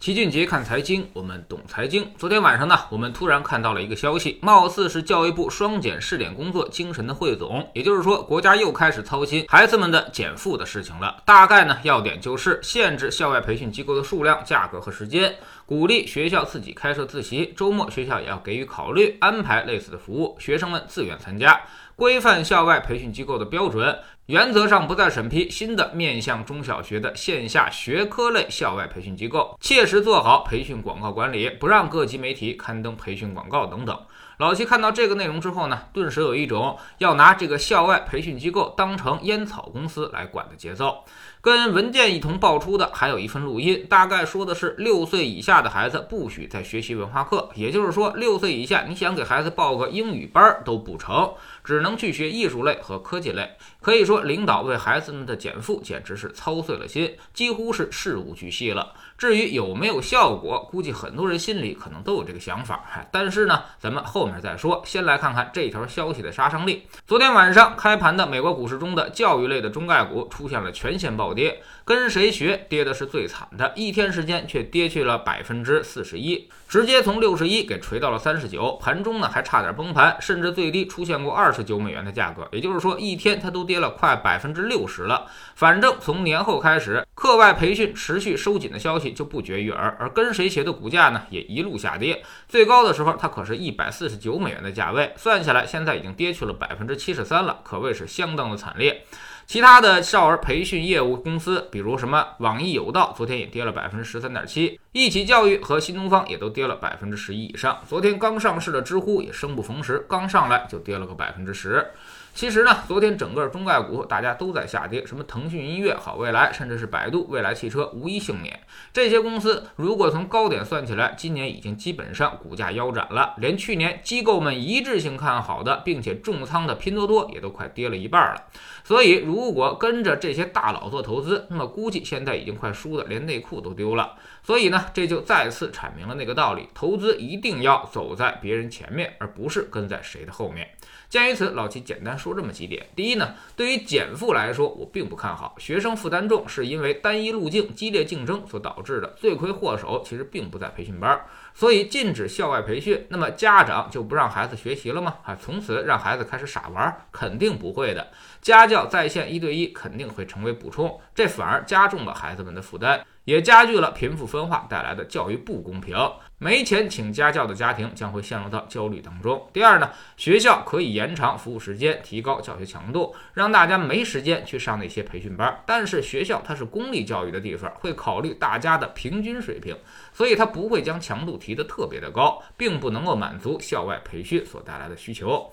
齐俊杰看财经，我们懂财经。昨天晚上呢，我们突然看到了一个消息，貌似是教育部双减试点工作精神的汇总，也就是说，国家又开始操心孩子们的减负的事情了。大概呢，要点就是限制校外培训机构的数量、价格和时间，鼓励学校自己开设自习，周末学校也要给予考虑安排类似的服务，学生们自愿参加，规范校外培训机构的标准。原则上不再审批新的面向中小学的线下学科类校外培训机构，切实做好培训广告管理，不让各级媒体刊登培训广告等等。老七看到这个内容之后呢，顿时有一种要拿这个校外培训机构当成烟草公司来管的节奏。跟文件一同爆出的还有一份录音，大概说的是六岁以下的孩子不许再学习文化课，也就是说，六岁以下你想给孩子报个英语班都不成。只能去学艺术类和科技类，可以说领导为孩子们的减负简直是操碎了心，几乎是事无巨细了。至于有没有效果，估计很多人心里可能都有这个想法。但是呢，咱们后面再说。先来看看这条消息的杀伤力。昨天晚上开盘的美国股市中的教育类的中概股出现了全线暴跌，跟谁学跌的是最惨的，一天时间却跌去了百分之四十一，直接从六十一给锤到了三十九，盘中呢还差点崩盘，甚至最低出现过二十九美元的价格，也就是说一天它都跌了快百分之六十了。反正从年后开始，课外培训持续收紧的消息。就不绝于耳，而跟谁学的股价呢，也一路下跌，最高的时候它可是一百四十九美元的价位，算下来现在已经跌去了百分之七十三了，可谓是相当的惨烈。其他的少儿培训业务公司，比如什么网易有道，昨天也跌了百分之十三点七，一起教育和新东方也都跌了百分之十一以上。昨天刚上市的知乎也生不逢时，刚上来就跌了个百分之十。其实呢，昨天整个中概股大家都在下跌，什么腾讯音乐、好未来，甚至是百度、未来汽车，无一幸免。这些公司如果从高点算起来，今年已经基本上股价腰斩了，连去年机构们一致性看好的，并且重仓的拼多多也都快跌了一半了。所以，如果跟着这些大佬做投资，那么估计现在已经快输的连内裤都丢了。所以呢，这就再次阐明了那个道理：投资一定要走在别人前面，而不是跟在谁的后面。鉴于此，老齐简单说这么几点。第一呢，对于减负来说，我并不看好。学生负担重，是因为单一路径、激烈竞争所导致的。罪魁祸首其实并不在培训班，所以禁止校外培训，那么家长就不让孩子学习了吗？啊，从此让孩子开始傻玩？肯定不会的。家教在线一对一肯定会成为补充，这反而加重了孩子们的负担。也加剧了贫富分化带来的教育不公平，没钱请家教的家庭将会陷入到焦虑当中。第二呢，学校可以延长服务时间，提高教学强度，让大家没时间去上那些培训班。但是学校它是公立教育的地方，会考虑大家的平均水平，所以它不会将强度提得特别的高，并不能够满足校外培训所带来的需求。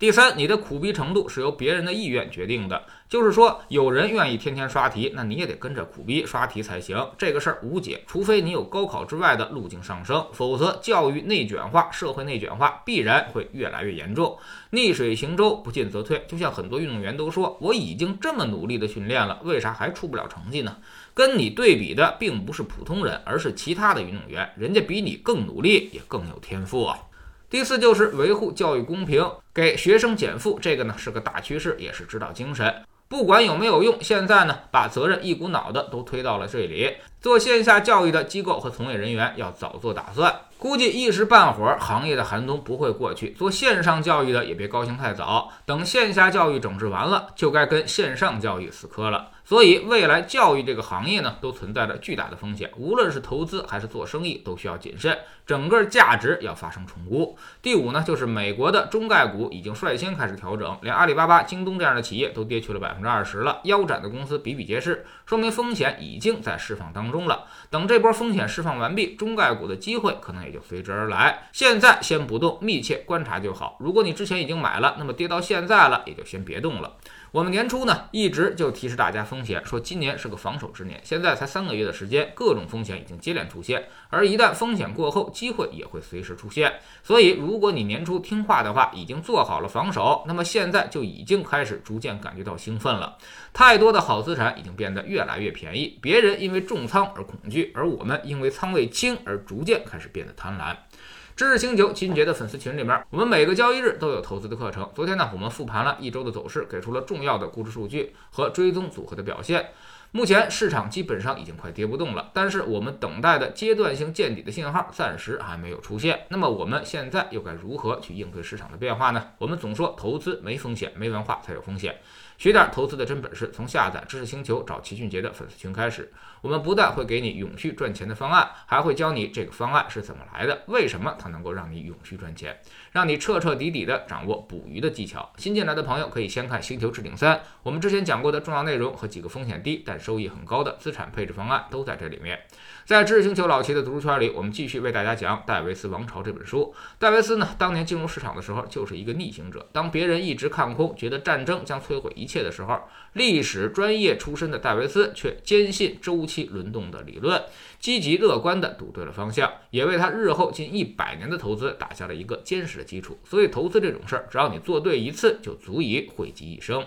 第三，你的苦逼程度是由别人的意愿决定的，就是说，有人愿意天天刷题，那你也得跟着苦逼刷题才行。这个事儿无解，除非你有高考之外的路径上升，否则教育内卷化、社会内卷化必然会越来越严重。逆水行舟，不进则退。就像很多运动员都说，我已经这么努力的训练了，为啥还出不了成绩呢？跟你对比的并不是普通人，而是其他的运动员，人家比你更努力，也更有天赋啊。第四就是维护教育公平，给学生减负，这个呢是个大趋势，也是指导精神。不管有没有用，现在呢把责任一股脑的都推到了这里。做线下教育的机构和从业人员要早做打算，估计一时半会儿行业的寒冬不会过去。做线上教育的也别高兴太早，等线下教育整治完了，就该跟线上教育死磕了。所以，未来教育这个行业呢，都存在着巨大的风险。无论是投资还是做生意，都需要谨慎，整个价值要发生重估。第五呢，就是美国的中概股已经率先开始调整，连阿里巴巴、京东这样的企业都跌去了百分之二十了，腰斩的公司比比皆是，说明风险已经在释放当中了。等这波风险释放完毕，中概股的机会可能也就随之而来。现在先不动，密切观察就好。如果你之前已经买了，那么跌到现在了，也就先别动了。我们年初呢一直就提示大家风险，说今年是个防守之年。现在才三个月的时间，各种风险已经接连出现，而一旦风险过后，机会也会随时出现。所以，如果你年初听话的话，已经做好了防守，那么现在就已经开始逐渐感觉到兴奋了。太多的好资产已经变得越来越便宜，别人因为重仓而恐惧，而我们因为仓位轻而逐渐开始变得贪婪。知识星球齐俊杰的粉丝群里面，我们每个交易日都有投资的课程。昨天呢，我们复盘了一周的走势，给出了重要的估值数据和追踪组合的表现。目前市场基本上已经快跌不动了，但是我们等待的阶段性见底的信号暂时还没有出现。那么我们现在又该如何去应对市场的变化呢？我们总说投资没风险，没文化才有风险。学点投资的真本事，从下载知识星球找齐俊杰的粉丝群开始。我们不但会给你永续赚钱的方案，还会教你这个方案是怎么来的，为什么它能够让你永续赚钱，让你彻彻底底的掌握捕鱼的技巧。新进来的朋友可以先看《星球置顶三》，我们之前讲过的重要内容和几个风险低但收益很高的资产配置方案都在这里面。在知识星球老齐的读书圈里，我们继续为大家讲《戴维斯王朝》这本书。戴维斯呢，当年进入市场的时候就是一个逆行者。当别人一直看空，觉得战争将摧毁一切切的时候，历史专业出身的戴维斯却坚信周期轮动的理论，积极乐观地赌对了方向，也为他日后近一百年的投资打下了一个坚实的基础。所以，投资这种事儿，只要你做对一次，就足以惠及一生。